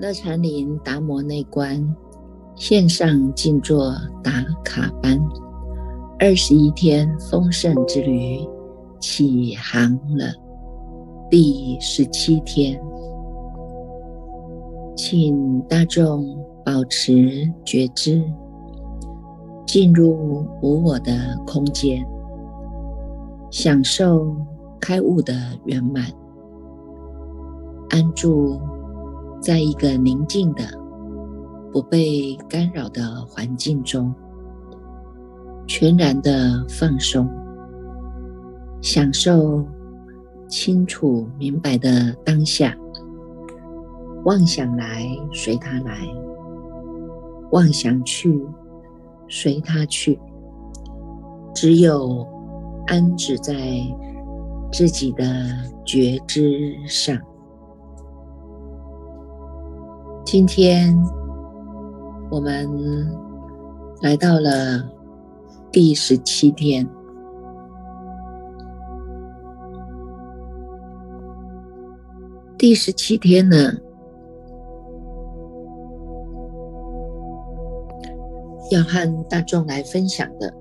乐禅林达摩内观线上静坐打卡班，二十一天丰盛之旅起航了，第十七天，请大众保持觉知，进入无我的空间，享受开悟的圆满，安住。在一个宁静的、不被干扰的环境中，全然的放松，享受清楚明白的当下。妄想来，随它来；妄想去，随它去。只有安止在自己的觉知上。今天我们来到了第十七天。第十七天呢，要和大众来分享的，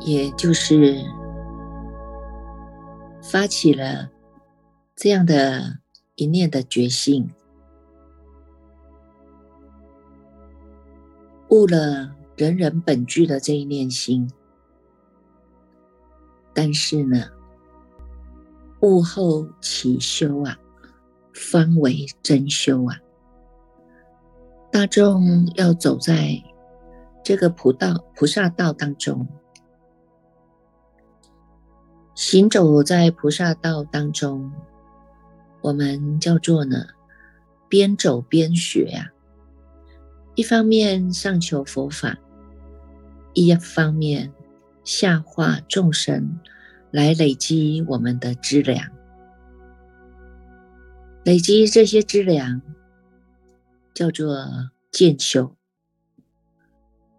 也就是发起了这样的。一念的觉性，悟了人人本具的这一念心，但是呢，悟后起修啊，方为真修啊。大众要走在这个菩道菩萨道当中，行走在菩萨道当中。我们叫做呢，边走边学呀。一方面上求佛法，一方面下化众生，来累积我们的资粮。累积这些资粮，叫做渐修。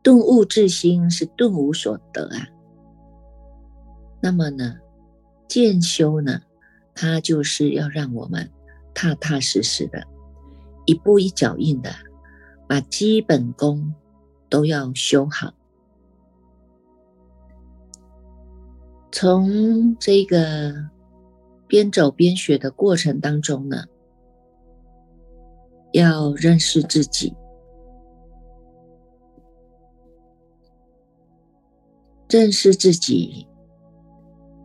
顿悟自心是顿无所得啊。那么呢，渐修呢？它就是要让我们踏踏实实的，一步一脚印的，把基本功都要修好。从这个边走边学的过程当中呢，要认识自己，认识自己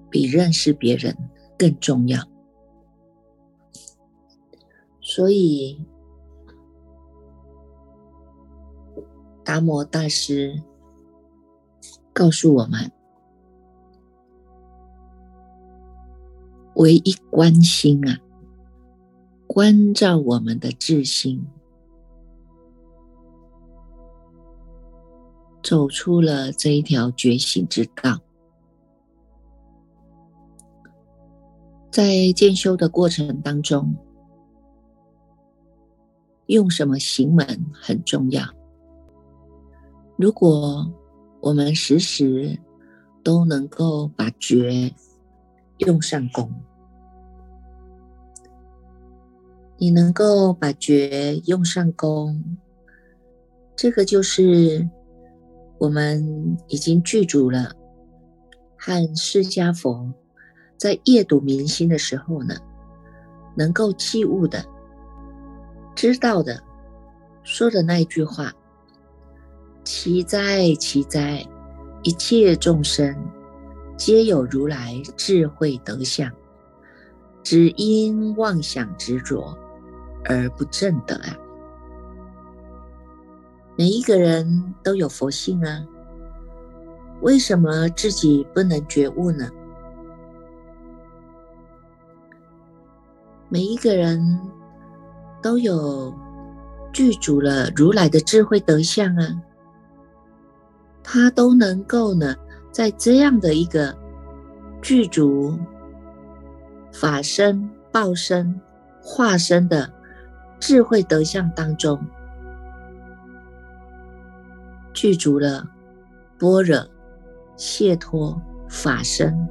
比认识别人。更重要，所以达摩大师告诉我们：唯一关心啊，关照我们的自心，走出了这一条觉醒之道。在渐修的过程当中，用什么行门很重要。如果我们时时都能够把觉用上功，你能够把觉用上功，这个就是我们已经具足了和释迦佛。在夜读明星的时候呢，能够记悟的、知道的、说的那一句话：“奇哉，奇哉！一切众生皆有如来智慧德相，只因妄想执着而不正得啊！”每一个人都有佛性啊，为什么自己不能觉悟呢？每一个人都有具足了如来的智慧德相啊，他都能够呢，在这样的一个具足法身、报身、化身的智慧德相当中，具足了般若、解脱、法身，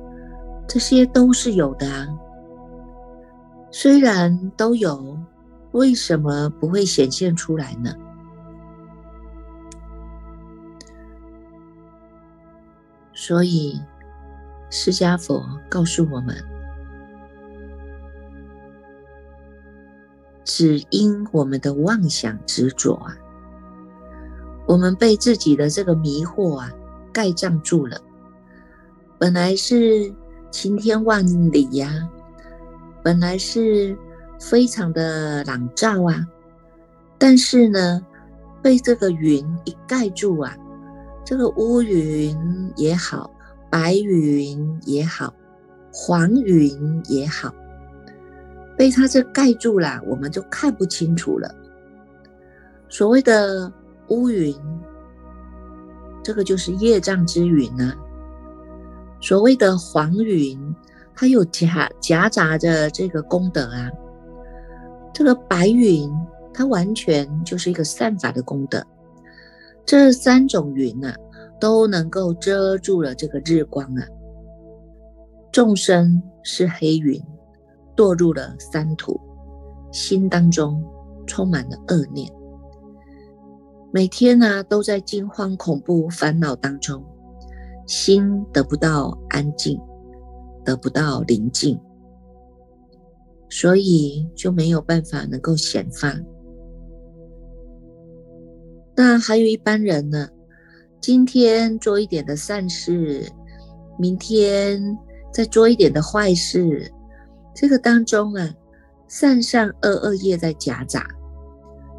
这些都是有的啊。虽然都有，为什么不会显现出来呢？所以，释迦佛告诉我们：只因我们的妄想执着啊，我们被自己的这个迷惑啊盖障住了。本来是晴天万里呀。本来是非常的朗照啊，但是呢，被这个云一盖住啊，这个乌云也好，白云也好，黄云也好，被它这盖住了，我们就看不清楚了。所谓的乌云，这个就是业障之云呢。所谓的黄云。它有夹夹杂着这个功德啊，这个白云它完全就是一个散法的功德，这三种云啊都能够遮住了这个日光啊。众生是黑云，堕入了三途，心当中充满了恶念，每天呢都在惊慌恐怖烦恼当中，心得不到安静。得不到宁静，所以就没有办法能够显发。那还有一般人呢，今天做一点的善事，明天再做一点的坏事，这个当中啊，善善恶恶业在夹杂，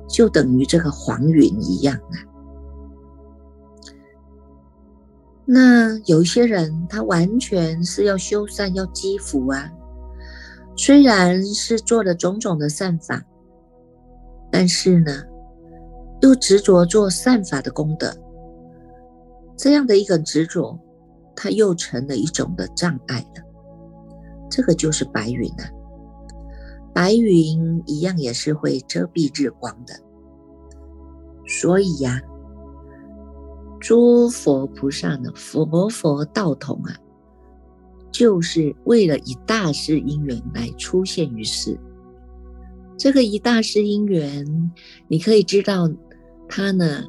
就等于这个黄云一样啊。那有一些人，他完全是要修善、要积福啊。虽然是做了种种的善法，但是呢，又执着做善法的功德，这样的一个执着，它又成了一种的障碍了。这个就是白云啊，白云一样也是会遮蔽日光的，所以呀。诸佛菩萨呢，佛佛道同啊，就是为了以大事因缘来出现于世。这个一大事因缘，你可以知道他呢，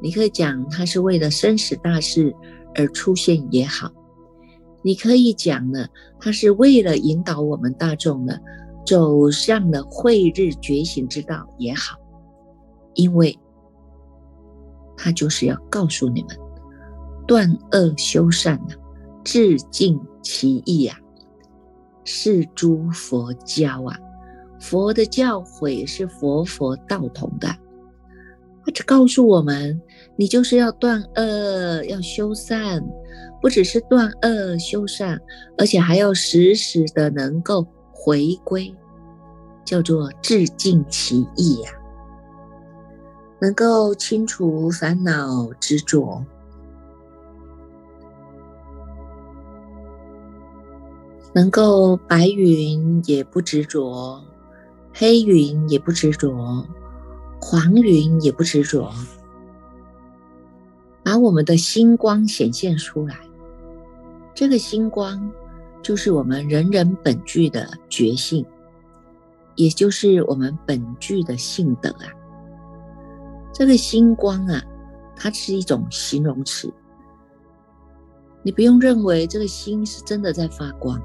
你可以讲他是为了生死大事而出现也好，你可以讲呢，他是为了引导我们大众呢走向了慧日觉醒之道也好，因为。他就是要告诉你们，断恶修善呐，致敬其意啊，是诸佛教啊，佛的教诲是佛佛道同的。他只告诉我们，你就是要断恶，要修善，不只是断恶修善，而且还要时时的能够回归，叫做致敬其意呀。能够清除烦恼执着，能够白云也不执着，黑云也不执着，黄云也不执着，把我们的星光显现出来。这个星光就是我们人人本具的觉性，也就是我们本具的性德啊。这个星光啊，它是一种形容词。你不用认为这个星是真的在发光，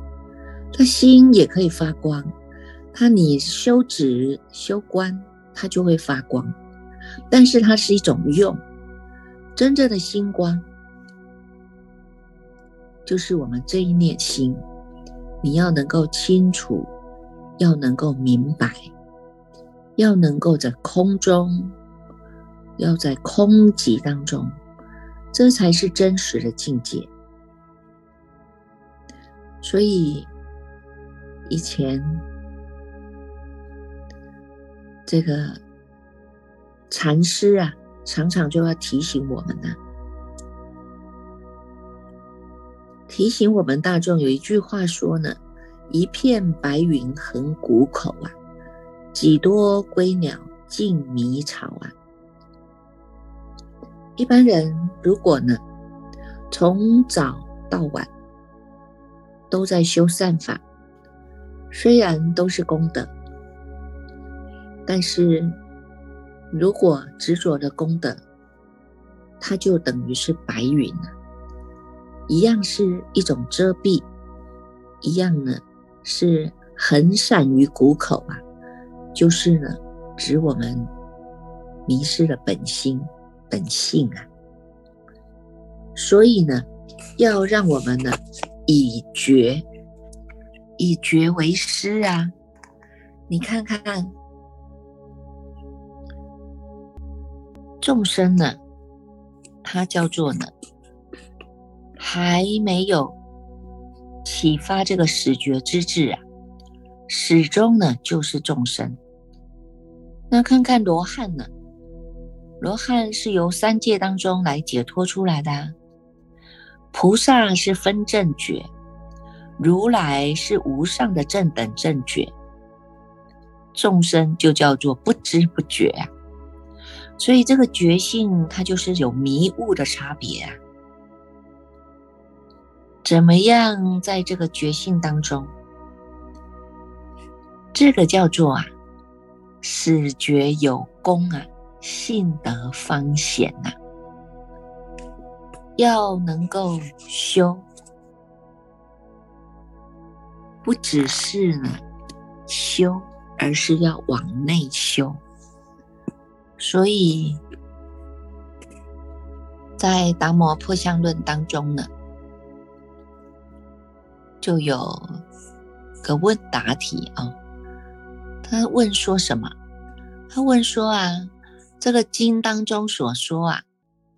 它星也可以发光。它你修止修观，它就会发光。但是它是一种用，真正的星光，就是我们这一念心，你要能够清楚，要能够明白，要能够在空中。要在空寂当中，这才是真实的境界。所以以前这个禅师啊，常常就要提醒我们呢，提醒我们大众有一句话说呢：“一片白云横谷口啊，几多归鸟尽迷巢啊。”一般人如果呢，从早到晚都在修善法，虽然都是功德，但是如果执着的功德，它就等于是白云了，一样是一种遮蔽，一样呢是很散于谷口啊，就是呢指我们迷失了本心。本性啊，所以呢要让我们呢以觉以觉为师啊，你看看众生呢。它叫做呢，还没有启发这个始觉之智啊，始终呢就是众生。那看看罗汉呢？罗汉是由三界当中来解脱出来的，菩萨是分正觉，如来是无上的正等正觉，众生就叫做不知不觉啊。所以这个觉性，它就是有迷雾的差别啊。怎么样在这个觉性当中，这个叫做啊，始觉有功啊，性德方显呐。要能够修，不只是呢修，而是要往内修。所以，在《达摩破相论》当中呢，就有个问答题啊。他问说什么？他问说啊，这个经当中所说啊，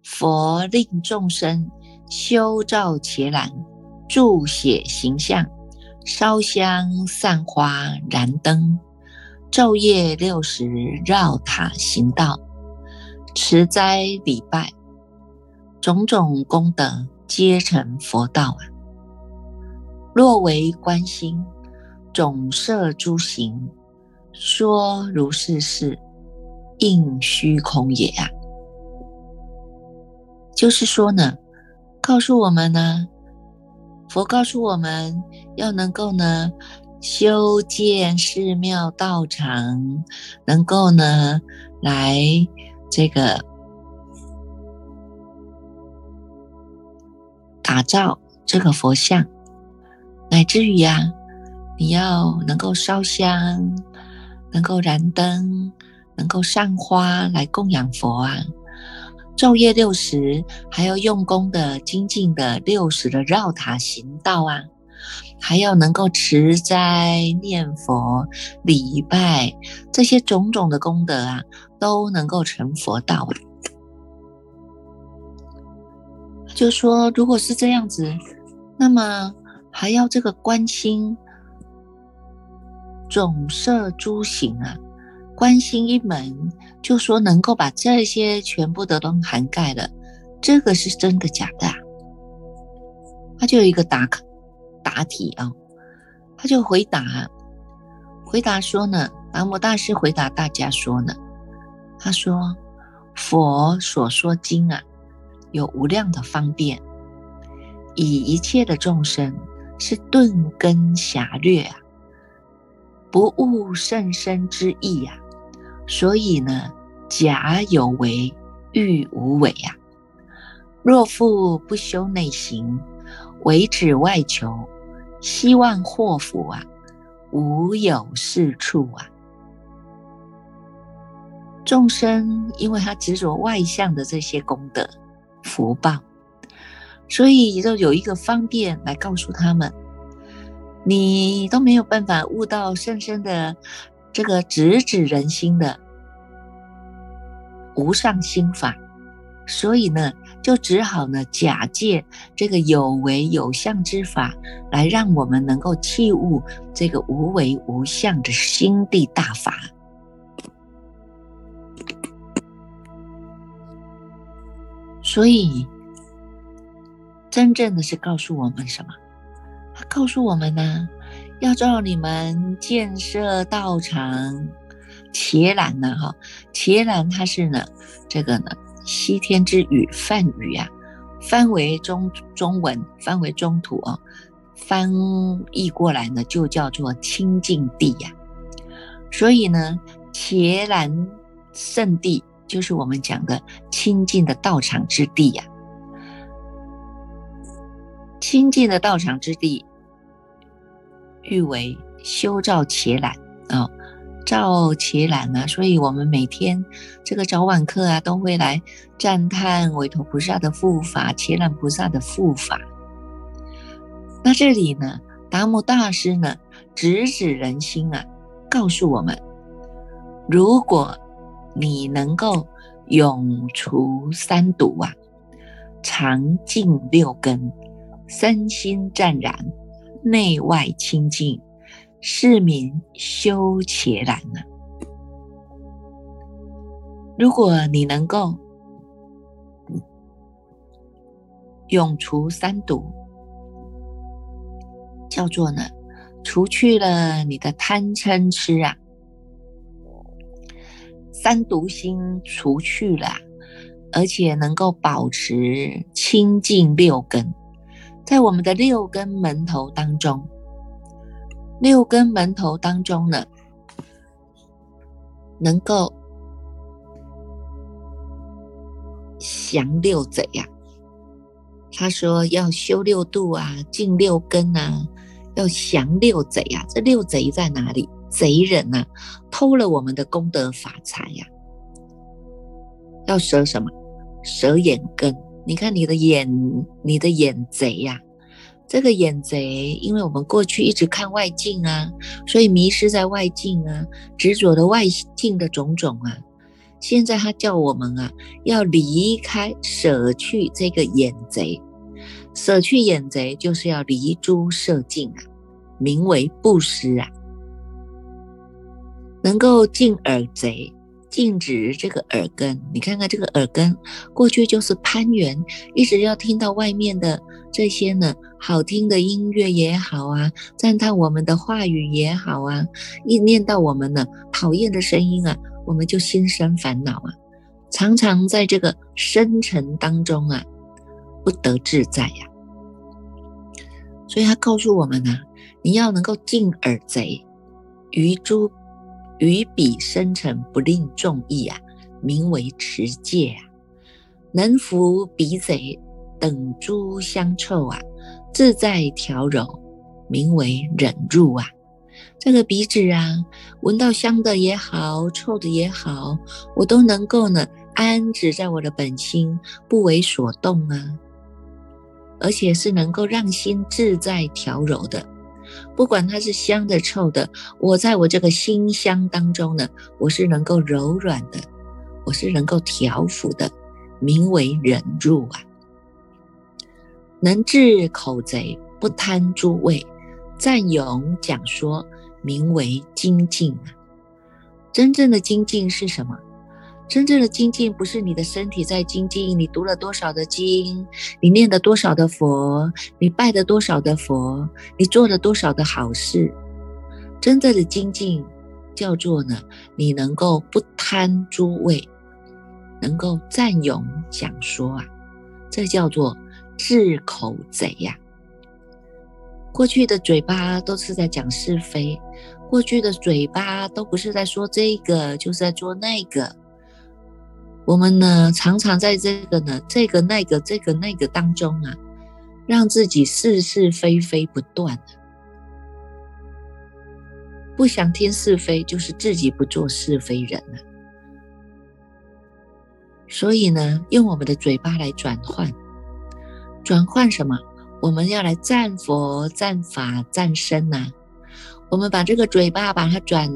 佛令众生修造伽蓝，注写形象，烧香散花，燃灯。昼夜六时绕塔行道，持斋礼拜，种种功德皆成佛道啊！若为观心，总摄诸行，说如是事，应虚空也啊！就是说呢，告诉我们呢，佛告诉我们要能够呢。修建寺庙道场，能够呢来这个打造这个佛像，乃至于啊，你要能够烧香，能够燃灯，能够上花来供养佛啊，昼夜六时还要用功的精进的六十的绕塔行道啊。还要能够持斋念佛、礼拜这些种种的功德啊，都能够成佛道啊。就说，如果是这样子，那么还要这个观心总摄诸行啊，观心一门，就说能够把这些全部的都涵盖了，这个是真的假的啊？他就有一个答答题啊，他就回答，回答说呢，达摩大师回答大家说呢，他说佛所说经啊，有无量的方便，以一切的众生是顿根狭略啊，不悟甚深之意呀，所以呢，假有为，欲无为啊，若复不修内行。唯指外求，希望祸福啊，无有是处啊。众生因为他执着外向的这些功德福报，所以就有一个方便来告诉他们：你都没有办法悟到深深的这个直指人心的无上心法。所以呢，就只好呢，假借这个有为有相之法，来让我们能够器悟这个无为无相的心地大法。所以，真正的是告诉我们什么？他告诉我们呢，要照你们建设道场，伽蓝呢，哈，伽蓝它是呢，这个呢。西天之语梵语啊，翻为中中文，翻为中土啊，翻译过来呢，就叫做清净地呀。所以呢，伽蓝圣地就是我们讲的清净的道场之地呀。清净的道场之地，誉为修造且懒啊，造且懒啊。所以我们每天这个早晚课啊，都会来赞叹韦陀菩萨的护法，且懒菩萨的护法。那这里呢，达摩大师呢，直指人心啊，告诉我们：如果你能够永除三毒啊，常净六根，身心湛然，内外清净，是名修伽蓝呢。如果你能够永除三毒，叫做呢，除去了你的贪嗔痴啊，三毒心除去了，而且能够保持清净六根，在我们的六根门头当中，六根门头当中呢，能够降六贼呀。他说要修六度啊，净六根啊。要降六贼呀！这六贼在哪里？贼人呐，偷了我们的功德法财呀！要舍什么？舍眼根。你看你的眼，你的眼贼呀！这个眼贼，因为我们过去一直看外境啊，所以迷失在外境啊，执着的外境的种种啊。现在他叫我们啊，要离开，舍去这个眼贼。舍去眼贼，就是要离诸舍境啊，名为布施啊。能够禁耳贼，禁止这个耳根。你看看这个耳根，过去就是攀缘，一直要听到外面的这些呢，好听的音乐也好啊，赞叹我们的话语也好啊，一念到我们呢讨厌的声音啊，我们就心生烦恼啊，常常在这个深沉当中啊。不得自在呀，所以他告诉我们呢，你要能够敬耳贼，于诸于彼生成不令众意啊，名为持戒啊，能服鼻贼等诸香臭啊，自在调柔，名为忍入啊。这个鼻子啊，闻到香的也好，臭的也好，我都能够呢安止在我的本心，不为所动啊。而且是能够让心自在调柔的，不管它是香的、臭的，我在我这个心香当中呢，我是能够柔软的，我是能够调伏的，名为忍入啊。能治口贼，不贪诸味，赞咏讲说，名为精进啊。真正的精进是什么？真正的精进不是你的身体在精进，你读了多少的经，你念了多少的佛，你拜了多少的佛，你做了多少的好事。真正的精进叫做呢，你能够不贪诸味，能够赞咏讲说啊，这叫做治口贼呀。过去的嘴巴都是在讲是非，过去的嘴巴都不是在说这个，就是在做那个。我们呢，常常在这个呢，这个那个，这个那个当中啊，让自己是是非非不断不想听是非，就是自己不做是非人了。所以呢，用我们的嘴巴来转换，转换什么？我们要来赞佛、赞法、赞身呐。我们把这个嘴巴把它转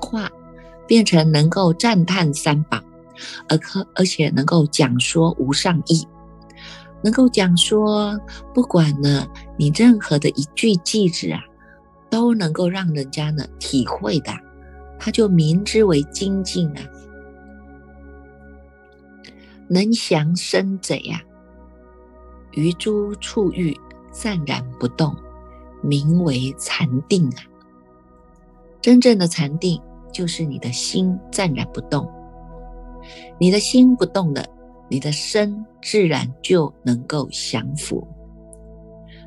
化，变成能够赞叹三宝。而可而且能够讲说无上意，能够讲说，不管呢你任何的一句句子啊，都能够让人家呢体会的，他就明之为精进啊，能降生贼呀，于诸处欲暂然不动，名为禅定啊。真正的禅定就是你的心暂然不动。你的心不动了，你的身自然就能够降服。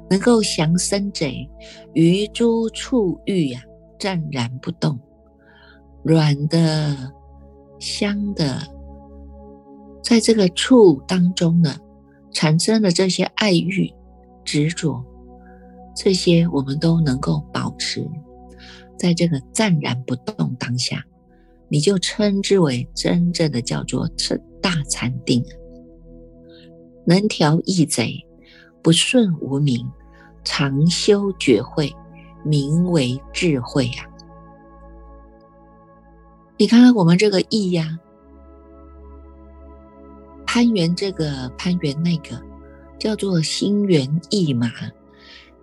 能够降生贼于诸处欲呀，湛然不动，软的、香的，在这个处当中呢，产生的这些爱欲、执着，这些我们都能够保持在这个湛然不动当下，你就称之为真正的叫做大禅定，能调意贼，不顺无名。常修觉慧，名为智慧呀！你看看我们这个意呀，攀缘这个，攀缘那个，叫做心猿意马。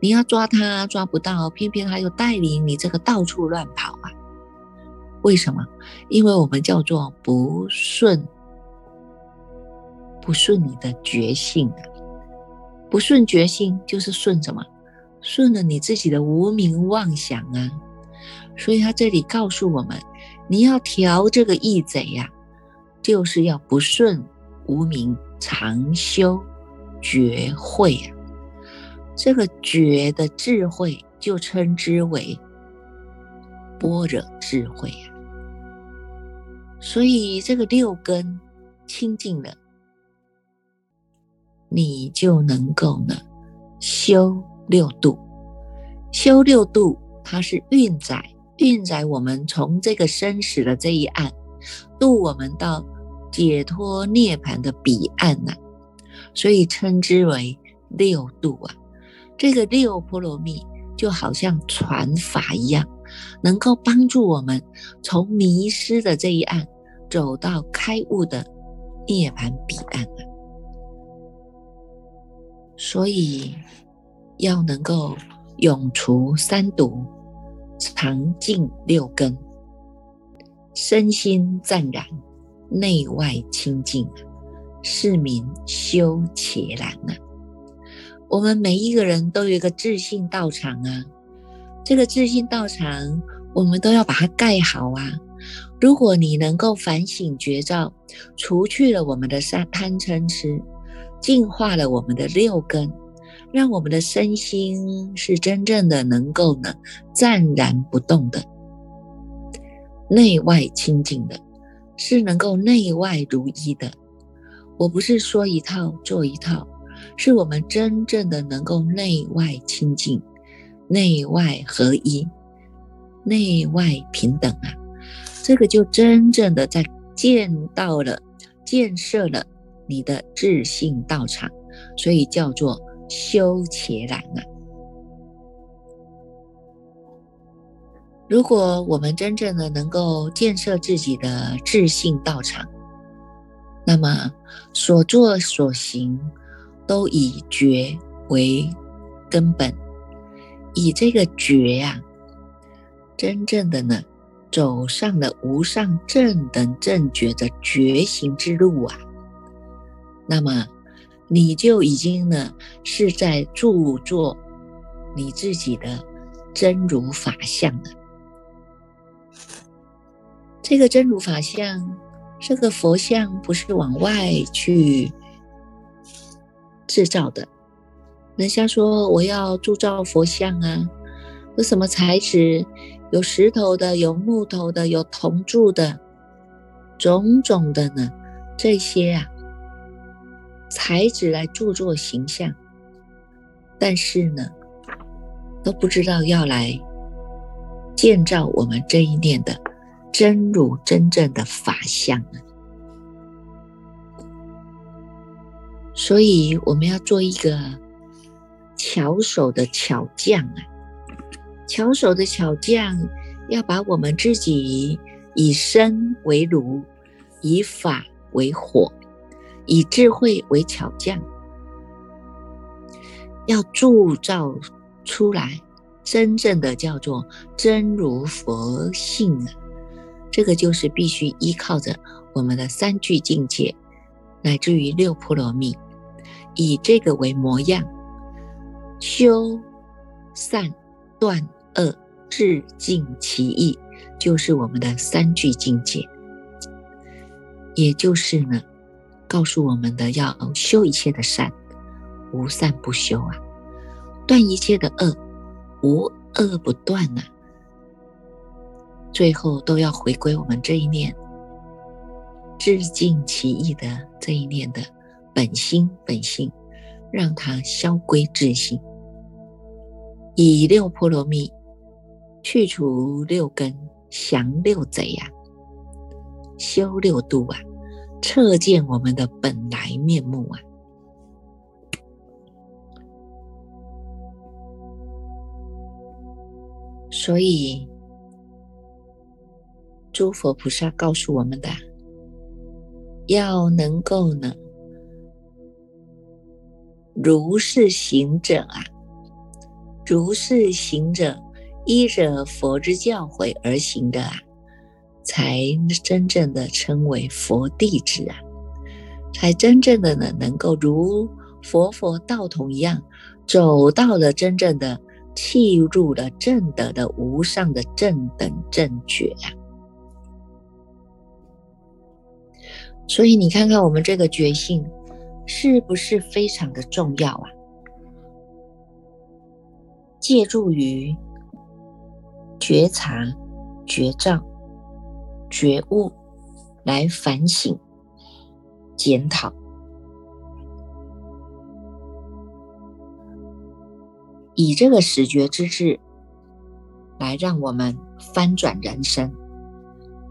你要抓他抓不到，偏偏他又带领你这个到处乱跑啊！为什么？因为我们叫做不顺，不顺你的觉性啊！不顺觉性，就是顺什么？顺了你自己的无名妄想啊！所以他这里告诉我们，你要调这个义贼呀，就是要不顺无名，常修觉慧啊。这个觉的智慧，就称之为般若智慧啊。所以这个六根清净了。你就能够呢修六度，修六度，它是运载运载我们从这个生死的这一岸，渡我们到解脱涅槃的彼岸呐，所以称之为六度啊。这个六波罗蜜就好像传法一样，能够帮助我们从迷失的这一岸走到开悟的涅槃彼岸啊。所以，要能够永除三毒，常净六根，身心湛然，内外清净，是名修且然啊！我们每一个人都有一个自信道场啊，这个自信道场，我们都要把它盖好啊！如果你能够反省觉照，除去了我们的三贪嗔痴。净化了我们的六根，让我们的身心是真正的能够呢湛然不动的，内外清净的，是能够内外如一的。我不是说一套做一套，是我们真正的能够内外清净，内外合一，内外平等啊！这个就真正的在见到了，建设了。你的自信道场，所以叫做修且然啊。如果我们真正的能够建设自己的自信道场，那么所作所行都以觉为根本，以这个觉呀，真正的呢，走上了无上正等正觉的觉醒之路啊。那么，你就已经呢是在著作你自己的真如法相了。这个真如法相，这个佛像不是往外去制造的。人家说我要铸造佛像啊，有什么材质？有石头的，有木头的，有铜铸的，种种的呢，这些啊。材质来铸作形象，但是呢，都不知道要来建造我们这一念的真如真正的法相呢。所以我们要做一个巧手的巧匠啊！巧手的巧匠要把我们自己以身为炉，以法为火。以智慧为巧匠，要铸造出来真正的叫做真如佛性啊！这个就是必须依靠着我们的三具境界，乃至于六波罗蜜，以这个为模样，修善断恶，致尽其意，就是我们的三具境界，也就是呢。告诉我们的要修一切的善，无善不修啊！断一切的恶，无恶不断呐。最后都要回归我们这一念，致敬其意的这一念的本心本性，让它消归自性，以六波罗蜜去除六根，降六贼呀，修六度啊，彻见我们的本来面目啊。所以，诸佛菩萨告诉我们的，要能够呢，如是行者啊，如是行者依着佛之教诲而行的啊，才真正的称为佛弟子啊，才真正的呢，能够如佛佛道统一样，走到了真正的。契入了正德的无上的正等正觉啊，所以你看看我们这个觉性是不是非常的重要啊？借助于觉察、觉照、觉悟来反省、检讨。以这个始觉之智来让我们翻转人生，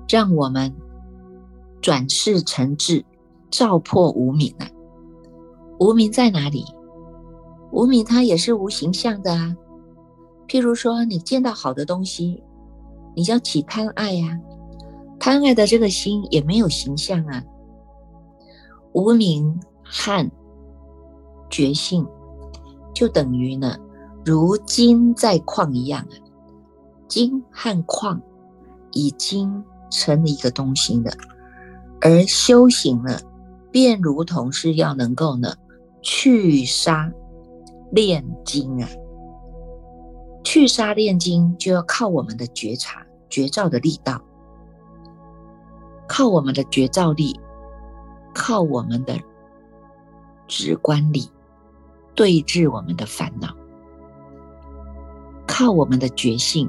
让我们转世成智，照破无明啊！无明在哪里？无明它也是无形象的啊。譬如说，你见到好的东西，你就要起贪爱呀，贪爱的这个心也没有形象啊。无明和觉性就等于呢。如金在矿一样啊，金和矿已经成了一个东西了，而修行呢，便如同是要能够呢去沙炼金啊，去杀炼金就要靠我们的觉察、觉照的力道，靠我们的觉照力，靠我们的直观力，对治我们的烦恼。靠我们的觉性，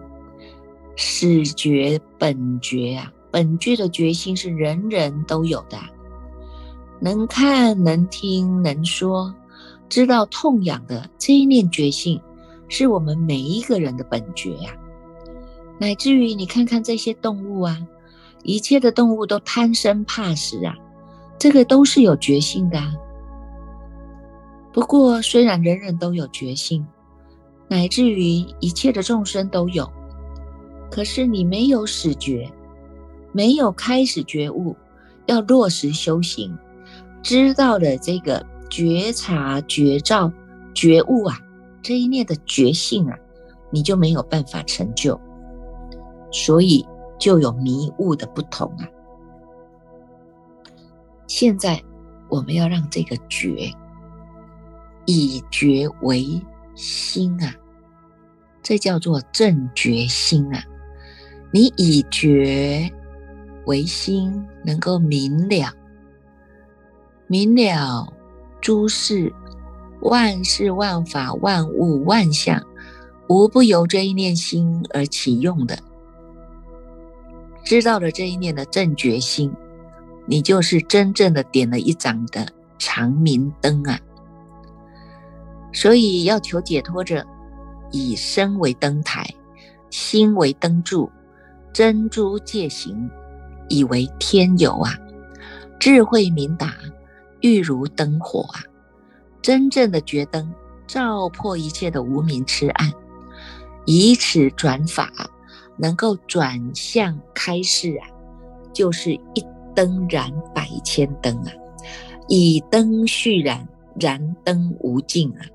始觉本觉啊，本觉的觉性是人人都有的，能看能听能说，知道痛痒的这一念觉性，是我们每一个人的本觉呀。乃至于你看看这些动物啊，一切的动物都贪生怕死啊，这个都是有觉性的。啊不过，虽然人人都有觉性。乃至于一切的众生都有，可是你没有始觉，没有开始觉悟，要落实修行，知道了这个觉察、觉照、觉悟啊，这一念的觉性啊，你就没有办法成就，所以就有迷悟的不同啊。现在我们要让这个觉以觉为心啊。这叫做正觉心啊！你以觉为心，能够明了明了诸事万事万法万物万象，无不由这一念心而起用的。知道了这一念的正觉心，你就是真正的点了一盏的长明灯啊！所以要求解脱者。以身为灯台，心为灯柱，珍珠戒行，以为天有啊！智慧明达，欲如灯火啊！真正的觉灯，照破一切的无明痴暗，以此转法，能够转向开示啊！就是一灯燃百千灯啊！以灯续燃，燃灯无尽啊！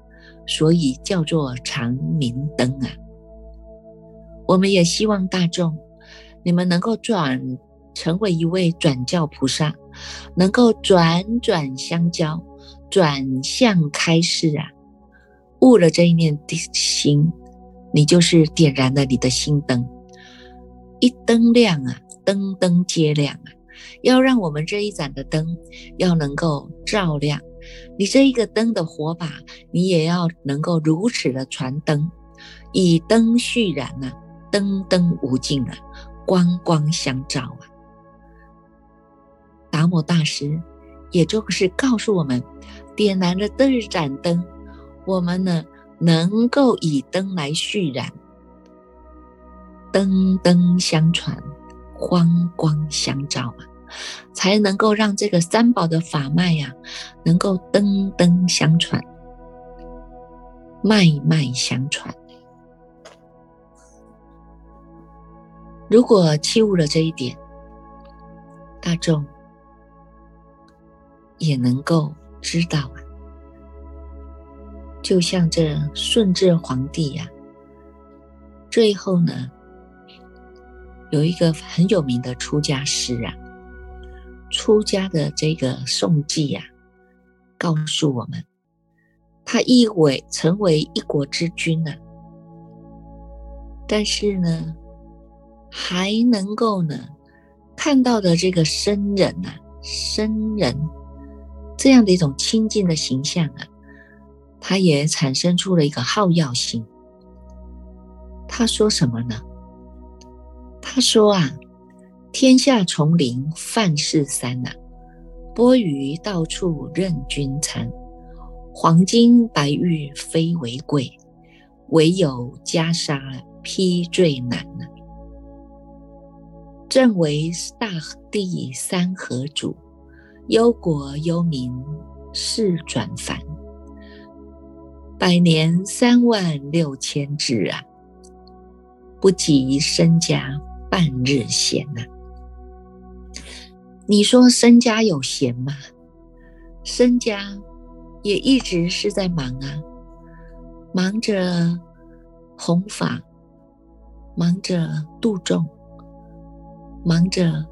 所以叫做长明灯啊！我们也希望大众，你们能够转成为一位转教菩萨，能够转转相交，转向开示啊！悟了这一念的心，你就是点燃了你的心灯，一灯亮啊，灯灯皆亮啊！要让我们这一盏的灯要能够照亮，你这一个灯的火把，你也要能够如此的传灯，以灯续燃啊，灯灯无尽啊，光光相照啊。达摩大师也就是告诉我们，点燃了这盏灯，我们呢能够以灯来续燃，灯灯相传，光光相照啊。才能够让这个三宝的法脉呀，能够灯灯相传，脉脉相传。如果弃悟了这一点，大众也能够知道啊，就像这顺治皇帝呀，最后呢，有一个很有名的出家师啊。出家的这个宋记呀，告诉我们，他一为成为一国之君呢，但是呢，还能够呢看到的这个僧人呐，僧人这样的一种清净的形象啊，他也产生出了一个好药心。他说什么呢？他说啊。天下丛林范氏三呐，钵盂到处任君餐，黄金白玉非为贵，唯有袈裟披最难呐。正为大地三河主，忧国忧民事转繁，百年三万六千字啊，不及身家半日闲呐。你说身家有闲吗？身家也一直是在忙啊，忙着弘法，忙着度众，忙着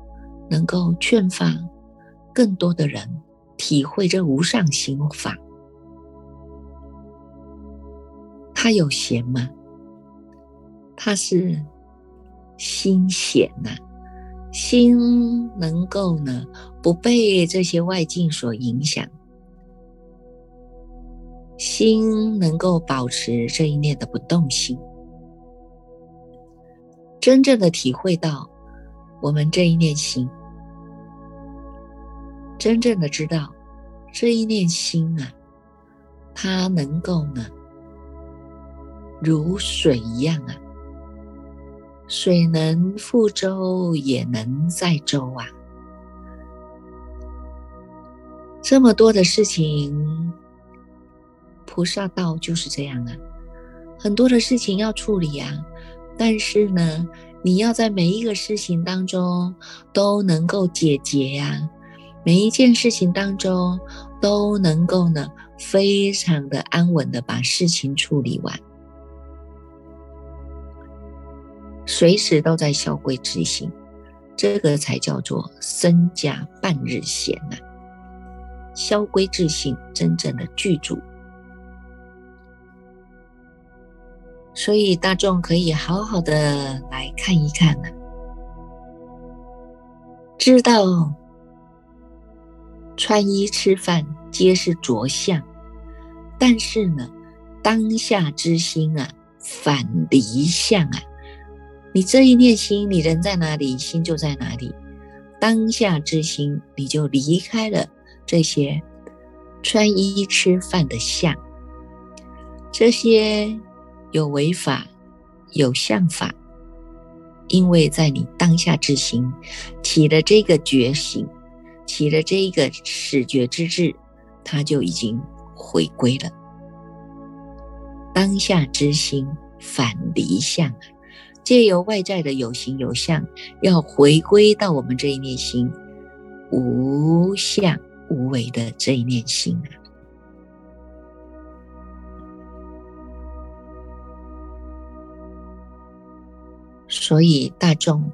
能够劝法更多的人体会这无上心法。他有闲吗？他是心闲呐。心能够呢不被这些外境所影响，心能够保持这一念的不动心，真正的体会到我们这一念心，真正的知道这一念心啊，它能够呢如水一样啊。水能覆舟，也能载舟啊！这么多的事情，菩萨道就是这样啊。很多的事情要处理啊，但是呢，你要在每一个事情当中都能够解决呀，每一件事情当中都能够呢，非常的安稳的把事情处理完。随时都在消规执行，这个才叫做身家半日闲呐。消归自性，真正的具足。所以大众可以好好的来看一看呢，知道穿衣吃饭皆是着相，但是呢，当下之心啊，反离相啊。你这一念心，你人在哪里，心就在哪里。当下之心，你就离开了这些穿衣吃饭的相，这些有违法、有相法。因为在你当下之心起了这个觉醒，起了这一个始觉之智，他就已经回归了。当下之心反离相。借由外在的有形有相，要回归到我们这一念心无相无为的这一念心啊！所以大众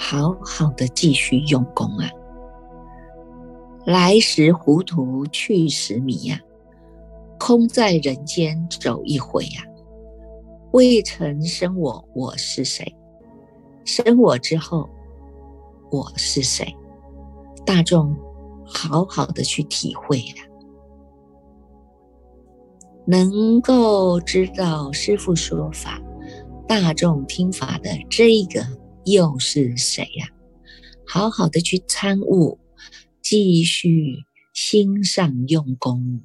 好好的继续用功啊！来时糊涂，去时迷呀，空在人间走一回呀！未曾生我，我是谁？生我之后，我是谁？大众好好的去体会了，能够知道师父说法、大众听法的这个又是谁呀？好好的去参悟，继续心上用功。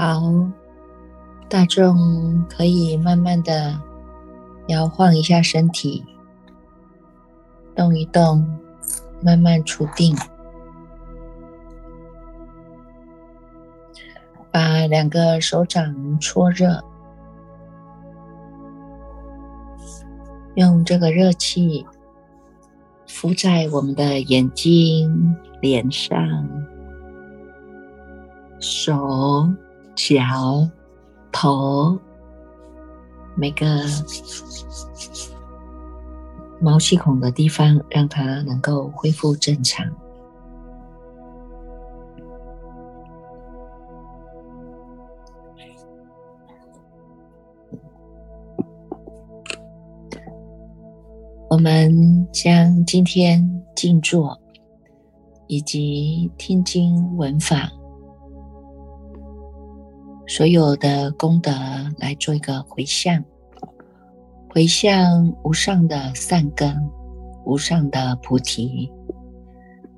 好，大众可以慢慢的摇晃一下身体，动一动，慢慢处定。把两个手掌搓热，用这个热气敷在我们的眼睛、脸上、手、脚、头每个毛细孔的地方，让它能够恢复正常。我们将今天静坐以及听经闻法所有的功德来做一个回向，回向无上的善根、无上的菩提，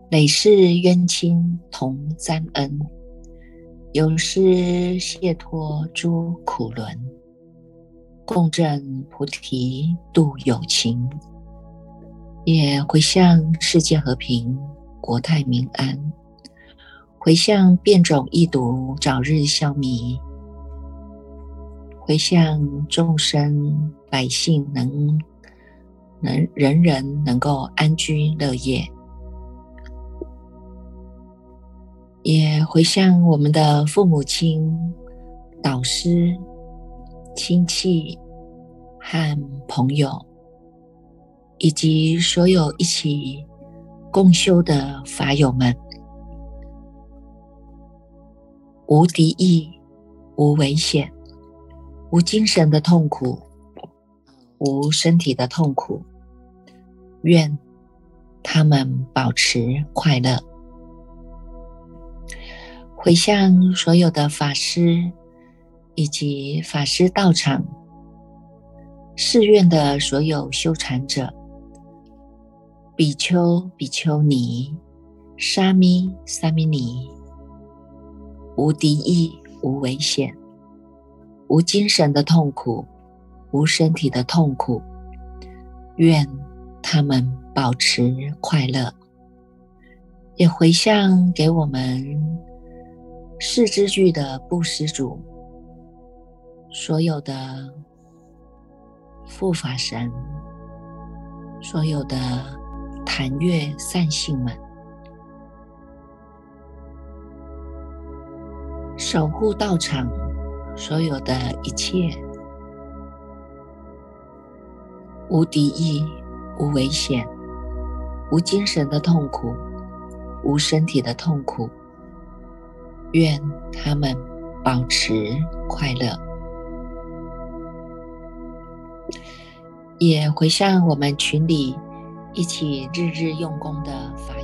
累世冤亲同沾恩，有施解脱诸苦轮，共振菩提度有情。也回向世界和平、国泰民安，回向变种疫毒早日消弭，回向众生百姓能能人人能够安居乐业，也回向我们的父母亲、导师、亲戚和朋友。以及所有一起共修的法友们，无敌意，无危险，无精神的痛苦，无身体的痛苦，愿他们保持快乐。回向所有的法师以及法师道场寺院的所有修禅者。比丘、比丘尼、沙弥、沙弥尼，无敌意、无危险、无精神的痛苦、无身体的痛苦，愿他们保持快乐。也回向给我们四之具的布施主，所有的护法神，所有的。禅悦善信们，守护道场所有的一切，无敌意，无危险，无精神的痛苦，无身体的痛苦，愿他们保持快乐，也回向我们群里。一起日日用功的法。